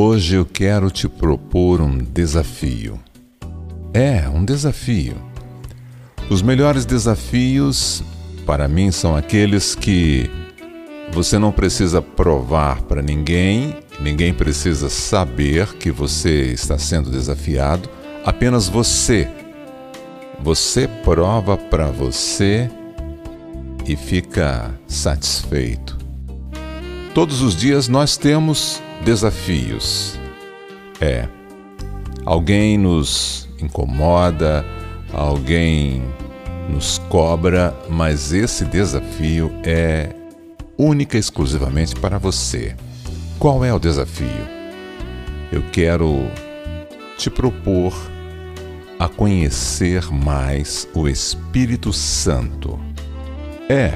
Hoje eu quero te propor um desafio. É, um desafio. Os melhores desafios para mim são aqueles que você não precisa provar para ninguém, ninguém precisa saber que você está sendo desafiado, apenas você. Você prova para você e fica satisfeito. Todos os dias nós temos desafios. É, alguém nos incomoda, alguém nos cobra, mas esse desafio é única e exclusivamente para você. Qual é o desafio? Eu quero te propor a conhecer mais o Espírito Santo. É,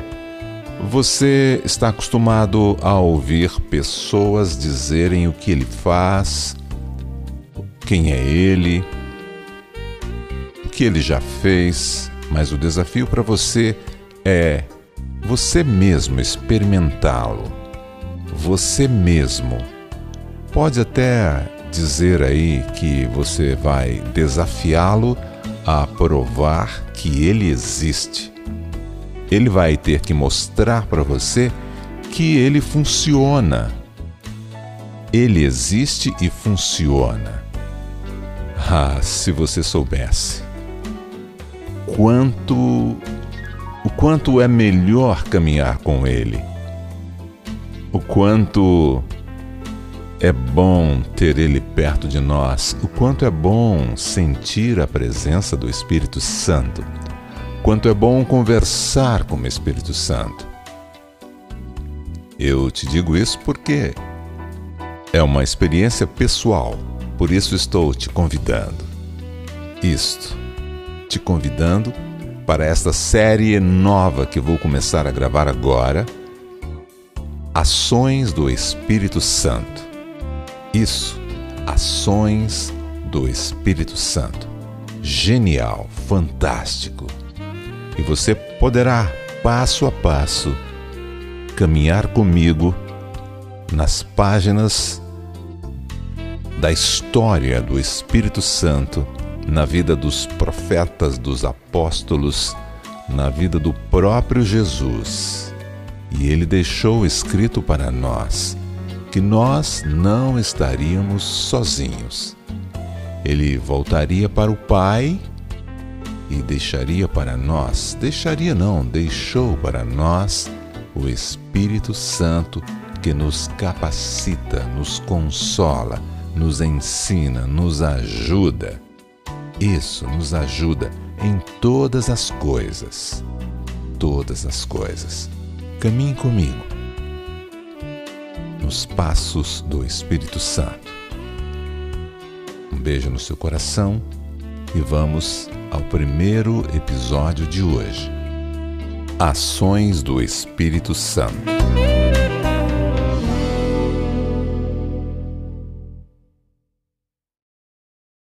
você está acostumado a ouvir pessoas dizerem o que ele faz, quem é ele, o que ele já fez, mas o desafio para você é você mesmo experimentá-lo. Você mesmo. Pode até dizer aí que você vai desafiá-lo a provar que ele existe ele vai ter que mostrar para você que ele funciona. Ele existe e funciona. Ah, se você soubesse quanto o quanto é melhor caminhar com ele. O quanto é bom ter ele perto de nós, o quanto é bom sentir a presença do Espírito Santo quanto é bom conversar com o Espírito Santo. Eu te digo isso porque é uma experiência pessoal, por isso estou te convidando. Isto, te convidando para esta série nova que vou começar a gravar agora, Ações do Espírito Santo. Isso, Ações do Espírito Santo. Genial, fantástico e você poderá, passo a passo, caminhar comigo nas páginas da história do Espírito Santo na vida dos profetas, dos apóstolos, na vida do próprio Jesus. E ele deixou escrito para nós que nós não estaríamos sozinhos. Ele voltaria para o Pai e deixaria para nós, deixaria não, deixou para nós o Espírito Santo que nos capacita, nos consola, nos ensina, nos ajuda. Isso nos ajuda em todas as coisas. Todas as coisas. Caminhe comigo nos passos do Espírito Santo. Um beijo no seu coração e vamos ao primeiro episódio de hoje: Ações do Espírito Santo.